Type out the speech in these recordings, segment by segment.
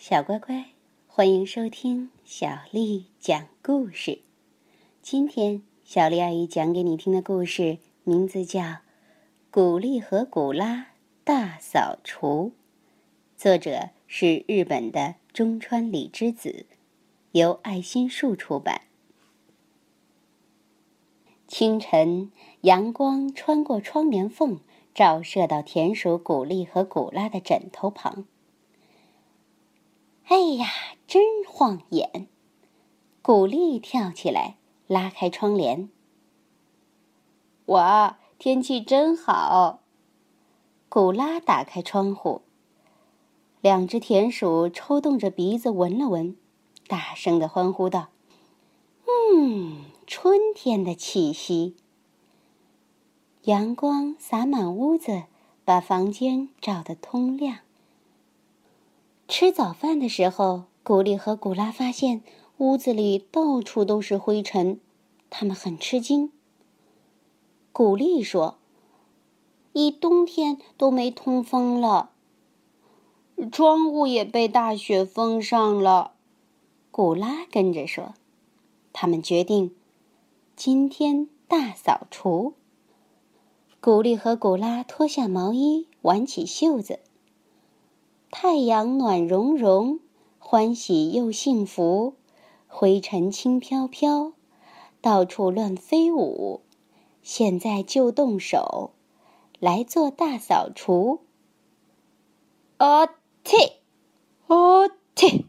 小乖乖，欢迎收听小丽讲故事。今天小丽阿姨讲给你听的故事名字叫《古丽和古拉大扫除》，作者是日本的中川里之子，由爱心树出版。清晨，阳光穿过窗帘缝，照射到田鼠古丽和古拉的枕头旁。哎呀，真晃眼！古丽跳起来，拉开窗帘。哇，天气真好！古拉打开窗户。两只田鼠抽动着鼻子闻了闻，大声的欢呼道：“嗯，春天的气息！”阳光洒满屋子，把房间照得通亮。吃早饭的时候，古丽和古拉发现屋子里到处都是灰尘，他们很吃惊。古丽说：“一冬天都没通风了，窗户也被大雪封上了。”古拉跟着说：“他们决定今天大扫除。”古丽和古拉脱下毛衣，挽起袖子。太阳暖融融，欢喜又幸福，灰尘轻飘飘，到处乱飞舞。现在就动手，来做大扫除。哦嚏，哦嚏！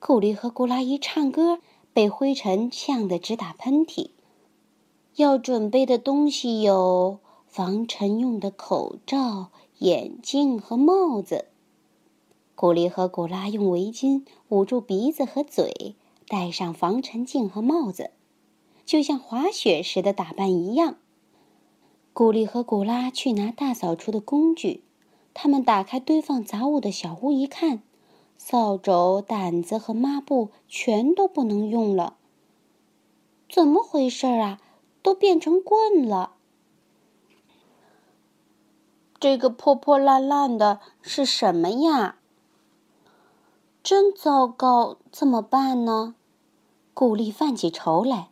古丽和古拉一唱歌，被灰尘呛得直打喷嚏。要准备的东西有防尘用的口罩。眼镜和帽子。古丽和古拉用围巾捂住鼻子和嘴，戴上防尘镜和帽子，就像滑雪时的打扮一样。古丽和古拉去拿大扫除的工具，他们打开堆放杂物的小屋一看，扫帚、掸子和抹布全都不能用了。怎么回事啊？都变成棍了！这个破破烂烂的是什么呀？真糟糕，怎么办呢？古丽犯起愁来。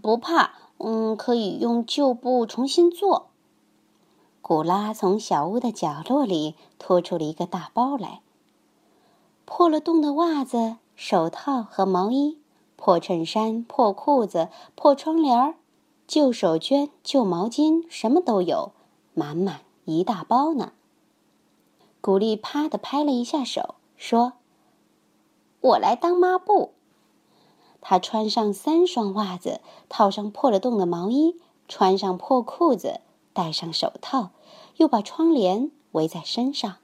不怕，嗯，可以用旧布重新做。古拉从小屋的角落里拖出了一个大包来，破了洞的袜子、手套和毛衣，破衬衫、破裤子、破窗帘旧手绢、旧毛巾，什么都有。满满一大包呢。古丽啪的拍了一下手，说：“我来当抹布。”他穿上三双袜子，套上破了洞的毛衣，穿上破裤子，戴上手套，又把窗帘围在身上。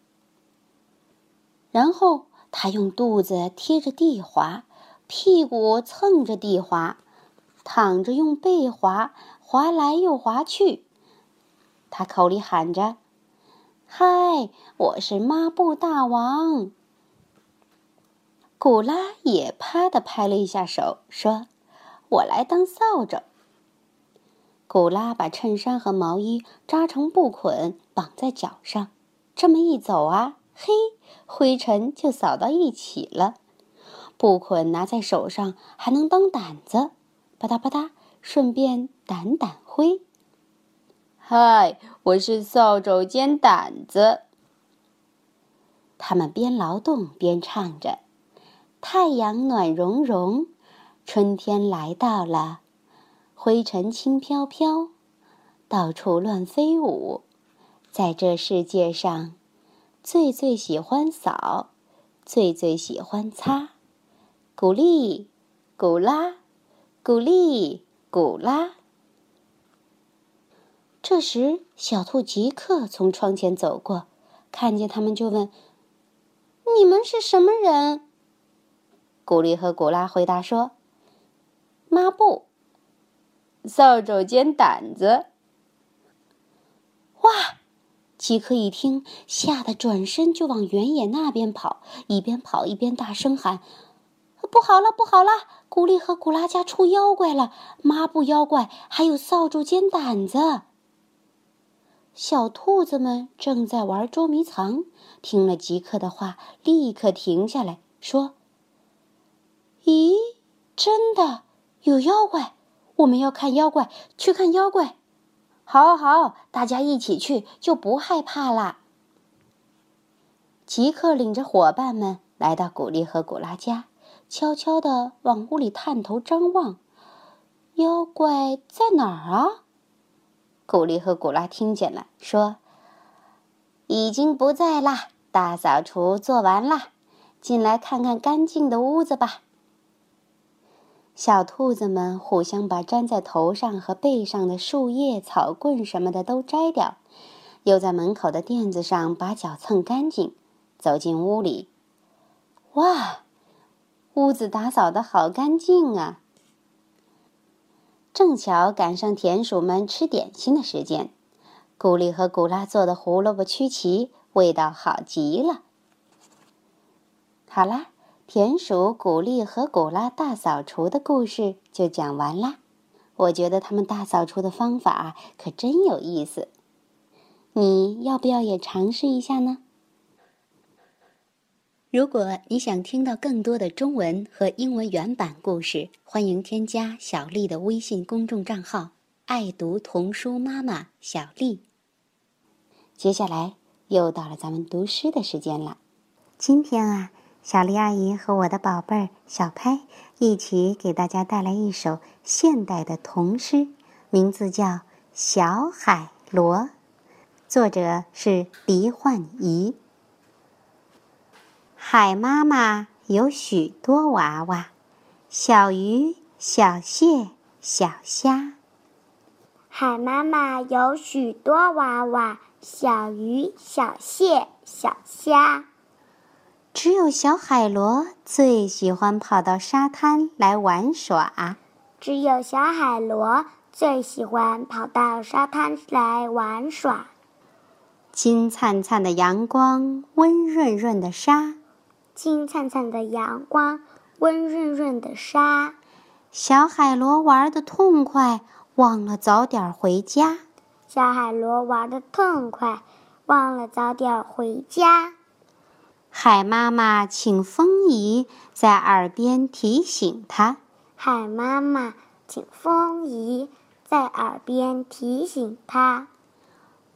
然后他用肚子贴着地滑，屁股蹭着地滑，躺着用背滑，滑来又滑去。他口里喊着：“嗨，我是抹布大王。”古拉也啪的拍了一下手，说：“我来当扫帚。”古拉把衬衫和毛衣扎成布捆，绑在脚上，这么一走啊，嘿，灰尘就扫到一起了。布捆拿在手上还能当掸子，吧嗒吧嗒，顺便掸掸灰。嗨，我是扫帚尖胆子。他们边劳动边唱着：“太阳暖融融，春天来到了，灰尘轻飘飘，到处乱飞舞。在这世界上，最最喜欢扫，最最喜欢擦。古丽，古拉，古丽，古拉。”这时，小兔吉克从窗前走过，看见他们就问：“你们是什么人？”古丽和古拉回答说：“抹布、扫帚兼掸子。”哇！吉克一听，吓得转身就往原野那边跑，一边跑一边大声喊：“不好了，不好了！古丽和古拉家出妖怪了！抹布妖怪，还有扫帚兼掸子！”小兔子们正在玩捉迷藏，听了吉克的话，立刻停下来说：“咦，真的有妖怪！我们要看妖怪，去看妖怪！好好，大家一起去，就不害怕啦。”吉克领着伙伴们来到古丽和古拉家，悄悄地往屋里探头张望。妖怪在哪儿啊？古丽和古拉听见了，说：“已经不在啦，大扫除做完啦，进来看看干净的屋子吧。”小兔子们互相把粘在头上和背上的树叶、草棍什么的都摘掉，又在门口的垫子上把脚蹭干净，走进屋里。哇，屋子打扫的好干净啊！正巧赶上田鼠们吃点心的时间，古丽和古拉做的胡萝卜曲奇味道好极了。好啦，田鼠古丽和古拉大扫除的故事就讲完啦。我觉得他们大扫除的方法可真有意思，你要不要也尝试一下呢？如果你想听到更多的中文和英文原版故事，欢迎添加小丽的微信公众账号“爱读童书妈妈小丽”。接下来又到了咱们读诗的时间了。今天啊，小丽阿姨和我的宝贝儿小拍一起给大家带来一首现代的童诗，名字叫《小海螺》，作者是黎焕仪。海妈妈有许多娃娃，小鱼、小蟹、小虾。海妈妈有许多娃娃，小鱼、小蟹、小虾。只有小海螺最喜欢跑到沙滩来玩耍。只有小海螺最喜欢跑到沙滩来玩耍。金灿灿的阳光，温润润的沙。金灿灿的阳光，温润润的沙，小海螺玩的痛快，忘了早点回家。小海螺玩的痛快，忘了早点回家。海妈妈请风姨在耳边提醒他。海妈妈请风姨在耳边提醒他。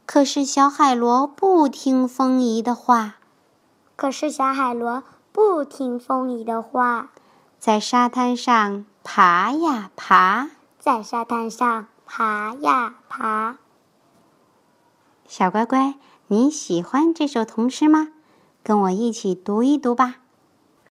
可是小海螺不听风姨的话。可是小海螺不听风姨的话，在沙滩上爬呀爬，在沙滩上爬呀爬。小乖乖，你喜欢这首童诗吗？跟我一起读一读吧。